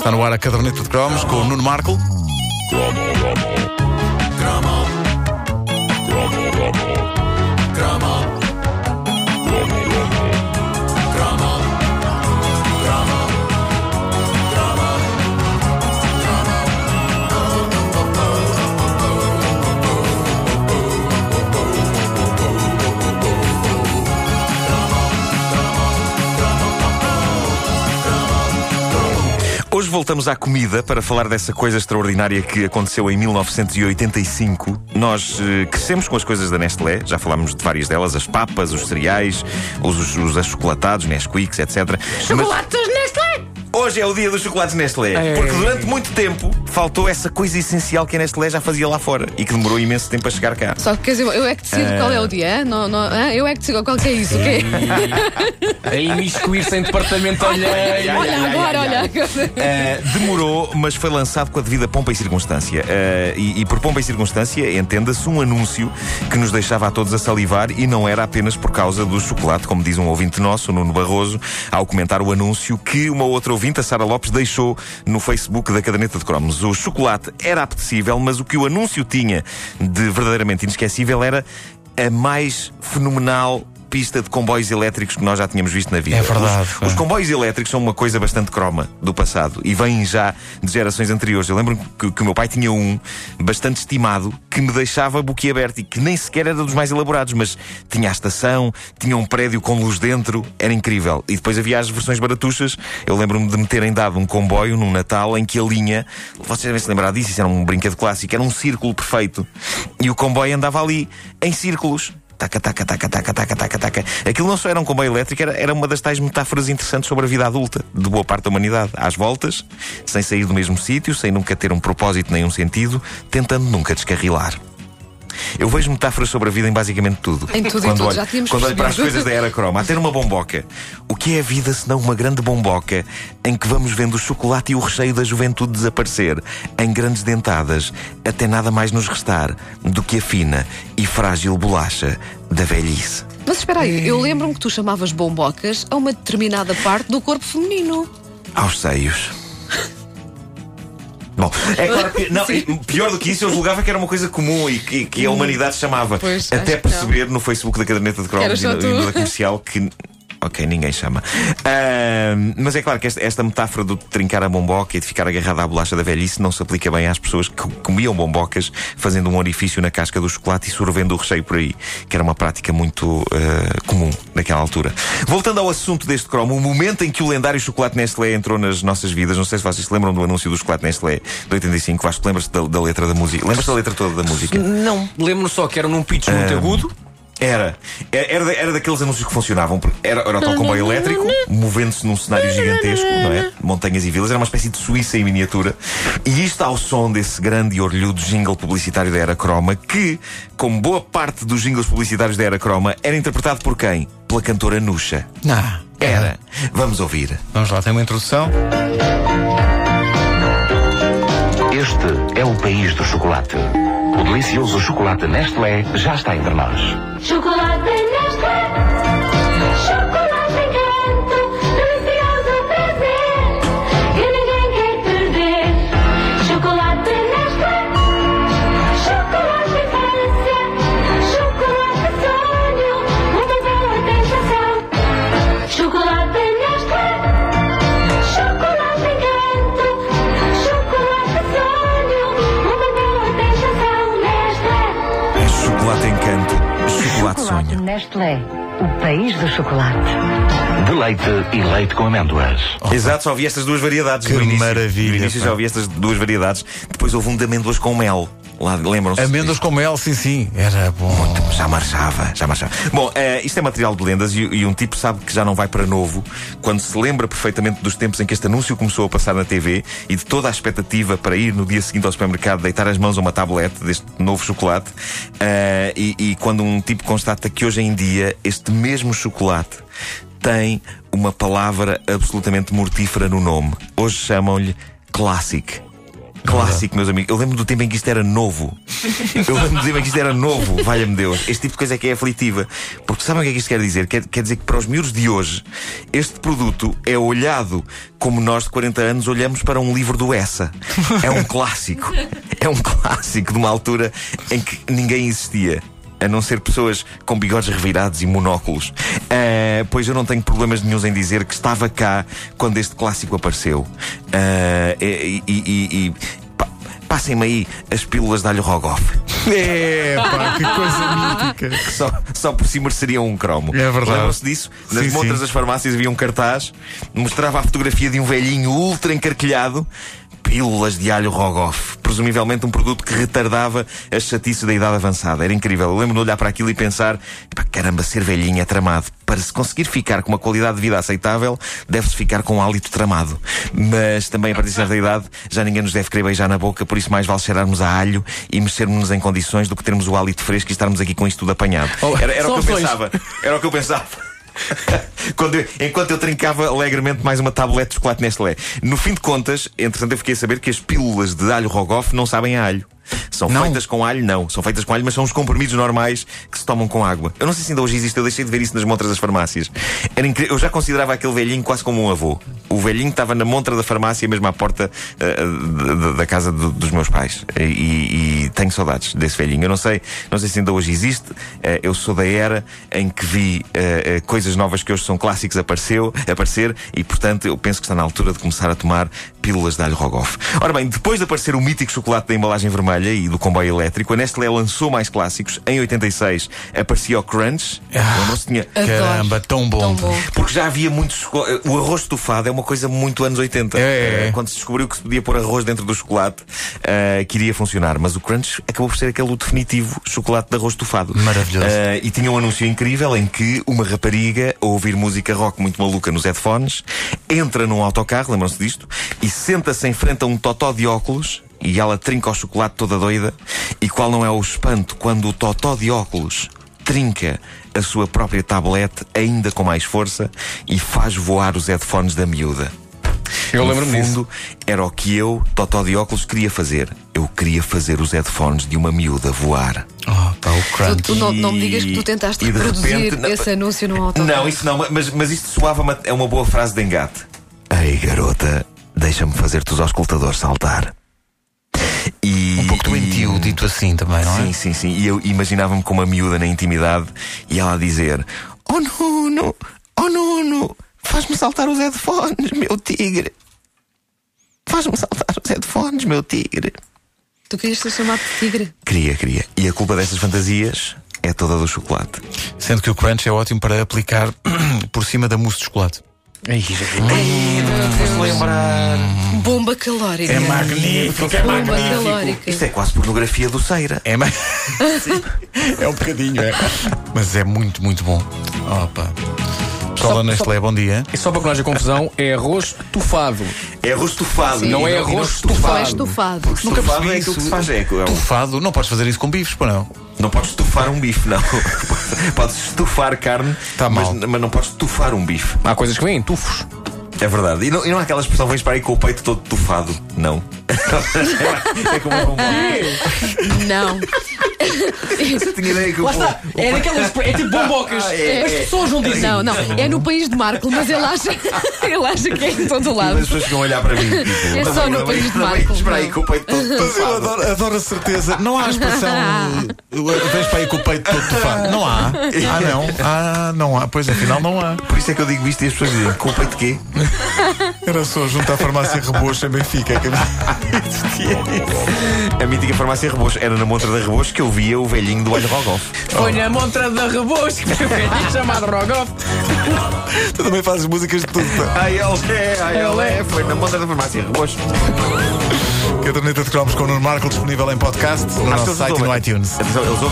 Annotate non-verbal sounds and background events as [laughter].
Está no ar a caderneta de cromos com o Nuno Marco. Voltamos à comida para falar dessa coisa extraordinária que aconteceu em 1985. Nós eh, crescemos com as coisas da Nestlé, já falámos de várias delas, as papas, os cereais, os, os, os achocolatados, Nesquicks, etc. Mas Chocolates Nestlé! Hoje é o dia dos chocolates Nestlé, É. porque durante muito tempo faltou essa coisa essencial que a Nestlé já fazia lá fora e que demorou imenso tempo a chegar cá. Só que quer dizer, eu é que decido qual é o dia, hã? não, não, eu é que decido qual que é isso, o quê? [laughs] A imiscuir-se em departamento alheio. olha agora, olha. Uh, demorou, mas foi lançado com a devida pompa e circunstância. Uh, e, e por pompa e circunstância, entenda-se um anúncio que nos deixava a todos a salivar e não era apenas por causa do chocolate, como diz um ouvinte nosso, o Nuno Barroso, ao comentar o anúncio que uma outra ouvinte, a Sara Lopes, deixou no Facebook da Caderneta de Cromos. O chocolate era apetecível, mas o que o anúncio tinha de verdadeiramente inesquecível era a mais fenomenal pista de comboios elétricos que nós já tínhamos visto na vida. É verdade, Os- os comboios elétricos são uma coisa bastante croma do passado e vêm já de gerações anteriores. Eu lembro que, que o meu pai tinha um bastante estimado que me deixava boquiaberto e que nem sequer era dos mais elaborados, mas tinha a estação, tinha um prédio com luz dentro, era incrível. E depois havia as versões baratuchas. Eu lembro-me de me terem dado um comboio num Natal em que a linha, vocês devem se lembrar disso, isso era um brinquedo clássico, era um círculo perfeito. E o comboio andava ali em círculos. Taca, taca, taca, taca, taca, taca, taca. Aquilo não só era um comboio elétrico, era, era uma das tais metáforas interessantes sobre a vida adulta de boa parte da humanidade. Às voltas, sem sair do mesmo sítio, sem nunca ter um propósito nem um sentido, tentando nunca descarrilar. Eu vejo metáforas sobre a vida em basicamente tudo. Em tudo e quando tudo, olho, já tínhamos Quando olho para as coisas da era croma, a ter uma bomboca. O que é a vida senão uma grande bomboca em que vamos vendo o chocolate e o recheio da juventude desaparecer em grandes dentadas, até nada mais nos restar do que a fina e frágil bolacha da velhice. Mas espera aí, eu lembro-me que tu chamavas bombocas a uma determinada parte do corpo feminino. Aos seios. Bom, é claro que. [laughs] Não, pior do que isso, eu julgava que era uma coisa comum e que, que a humanidade chamava. Pois, Até perceber no Facebook da caderneta de cromos e e no da comercial que. Ok, ninguém chama. Ahm, mas é claro que esta, esta metáfora do trincar a bomboca e de ficar agarrada à bolacha da velhice não se aplica bem às pessoas que comiam bombocas fazendo um orifício na casca do chocolate e sorvendo o recheio por aí, que era uma prática muito ah, comum naquela altura. Voltando ao assunto deste cromo, o momento em que o lendário chocolate Nestlé entrou nas nossas vidas, não sei se vocês se lembram do anúncio do chocolate Nestlé de 85, Vasco, lembras-te da, da letra da música? Lembras-te da letra toda da música? Não. Lembro-me só que era num pitch muito agudo. Era. Era, era, da- era daqueles anúncios que funcionavam. porque Era, era o tal comboio elétrico, movendo-se num cenário gigantesco, não é? Montanhas e vilas. Era uma espécie de Suíça em miniatura. E isto ao som desse grande e orlhudo jingle publicitário da Era Croma, que, como boa parte dos jingles publicitários da Era Croma, era interpretado por quem? Pela cantora Nuxa. Não. Era. Vamos ouvir. Vamos lá, tem uma introdução. Este é o país do chocolate. O delicioso chocolate Nestlé já está entre nós. Chocolate Nestlé, Chocolate Encanto. Chocolate Sonho. Nestlé, o país do chocolate. De leite e leite com amêndoas. Exato, só ouvi estas duas variedades Que no início. maravilha, No início pá. já ouvi estas duas variedades. Depois houve um de amêndoas com mel. Lá, lembram-se? Amêndoas com mel, sim, sim. Era bom. Já marchava, já marchava. Bom, eh, isto é material de lendas e, e um tipo sabe que já não vai para novo quando se lembra perfeitamente dos tempos em que este anúncio começou a passar na TV e de toda a expectativa para ir no dia seguinte ao supermercado deitar as mãos a uma tablete deste novo chocolate. Eh, e, e quando um tipo constata que hoje em dia este mesmo chocolate tem uma palavra absolutamente mortífera no nome. Hoje chamam-lhe Classic. Clássico, meus amigos. Eu lembro do tempo em que isto era novo. Eu lembro do tempo em que isto era novo, valha-me Deus. Este tipo de coisa é que é aflitiva. Porque sabem o que é que isto quer dizer? Quer, quer dizer que para os miúdos de hoje, este produto é olhado como nós de 40 anos olhamos para um livro do Essa. É um clássico. É um clássico de uma altura em que ninguém existia. A não ser pessoas com bigodes revirados e monóculos. Ah, pois eu não tenho problemas nenhums em dizer que estava cá quando este clássico apareceu. E. e- e- e- pa- Passem-me aí as pílulas de alho rogoff. [laughs] É, pá, que coisa [laughs] mítica. que só, só por si mereceria um cromo. É verdade. Lembram-se disso? Nas Sim, montras sim. das farmácias havia um cartaz, mostrava a fotografia de um velhinho ultra encarquilhado. Pílulas de alho rogoff. Presumivelmente um produto que retardava a chatice da idade avançada. Era incrível. Eu lembro-me de olhar para aquilo e pensar: "Epá, caramba, ser velhinho é tramado. Para se conseguir ficar com uma qualidade de vida aceitável, deve-se ficar com um hálito tramado. Mas também a partir de certa idade, já ninguém nos deve querer beijar na boca, por isso mais vale cheirarmos a alho e mexermos-nos em condições do que termos o hálito fresco e estarmos aqui com isto tudo apanhado. Oh, Era, era o que eu pensava. Era o que eu pensava. [laughs] Quando eu- enquanto eu trincava alegremente mais uma tablete de chocolate Nestlé. No fim de contas, entretanto, eu fiquei a saber que as pílulas de alho rogoff não sabem a alho. São Não. feitas com alho, não. São feitas com alho, mas são os comprimidos normais que se tomam com água. Eu não sei se ainda hoje existe, eu deixei de ver isso nas montras das farmácias. Era incrível. Eu já considerava aquele velhinho quase como um avô. O velhinho estava na montra da farmácia, mesmo à porta eh, da- casa do- dos meus pais. E, e tenho saudades desse velhinho. Eu não sei, não sei se ainda hoje existe. Eh, eu sou da era em que vi eh, coisas novas que hoje são clássicos apareceu, aparecer e, portanto, eu penso que está na altura de começar a tomar pílulas de alho rogoff. Ora bem, depois de aparecer o mítico chocolate da embalagem vermelha e do comboio elétrico, a Nestlé lançou mais clássicos. Em 86 aparecia o Crunch. Lembram-se? Tinha. Caramba, tão bom. Tão bom. porque já havia muito chocolate. O arroz estufado é uma coisa muito anos 80. É, é, é. Eh, Quando se descobriu que se podia pôr arroz dentro do chocolate, eh, que iria funcionar. Mas o Crunch acabou por ser aquele o definitivo chocolate de arroz estufado. Maravilhoso. Eh, e tinha um anúncio incrível em que uma rapariga, a ouvir música rock muito maluca nos headphones, entra num autocarro, lembram-se disto, e senta-se em frente a um totó de óculos. E ela trinca o chocolate toda doida. E qual não é o espanto quando o totó de óculos trinca a sua própria tablete ainda com mais força e faz voar os headphones da miúda. Eu lembro-me disso. fundo, era o que eu, Totó de óculos, queria fazer. Eu queria fazer os headphones de uma miúda voar. Oh, pá, o Tu, crunch. tu não, não me digas que tu tentaste reproduzir repente, não- esse anúncio no autocarro. Não, isso não, mas, mas isto soava uma, é uma boa frase de engate. Ei, garota, deixa-me fazer-te os auscultadores saltar. E, Um pouco doentio, e- dito assim também, não é? Sim, sim, sim. E eu imaginava-me com uma miúda na intimidade e ela a dizer: Oh Nuno, oh Nuno, faz-me saltar os headphones, meu tigre. Faz-me saltar os headphones, meu tigre. Tu querias ser chamado de tigre? Queria, queria. E a culpa dessas fantasias é toda do chocolate. Sendo que o crunch é ótimo para aplicar [clears throat] por cima da mousse de chocolate. Ai, já vi. lembrar. Bomba calórica. É magnífico, é Bomba magnífico. calórica. Isto é quase pornografia do Ceira. É, mais... [laughs] Sim, é um bocadinho, é. Mas é muito, muito bom. Opa. Da Nestlé, bom dia. E só para que não haja confusão, é arroz tufado. É arroz estufado. Não é arroz estufado. É estufado. Nunca Estufado percebi é aquilo que isso. se faz. É, é, Tufado, não podes fazer isso com bifes, pô não. não podes estufar um bife, não. [laughs] podes estufar carne, Tá mas, mal. mas não podes estufar um bife. Há coisas que vêm em tufos. É verdade. E não, e não há aquela expressão, vens para aí com o peito todo tufado. Não. [laughs] é como um Não. [laughs] Eu tinha ideia que Lá está. É daquelas. É tipo bombocas. [laughs] Ah, é, As é. pessoas não dizem. Não, não. É no país de Marco, mas ele acha, [laughs] ele acha que é em todo lado. As pessoas a olhar para mim. Tipo, É só no país de Marco, Espera aí com o peito todo Mas eu adoro, adoro a certeza. Não há a expressão. [laughs] Vens para aí com o peito todo tufado. Não há. Ah, não. Ah, não há. Pois afinal não há. Por isso é que eu digo isto e as pessoas dizem: com o peito quê? Era só junto à farmácia Rebocho em Benfica. Que existia isso. A mítica farmácia Rebocho. Era na montra da Rebocho que eu via o velhinho do alho rogoff. Foi na montra da Rebosco, que foi [laughs] chamado Rogoff. Tu também fazes músicas de tudo. Ai, ele é, ai, ele é. Foi na montra da farmácia Rebocho. Caderneta de Cromos com o Nuno Marco disponível em podcast no nosso site e no iTunes. Eles ouvem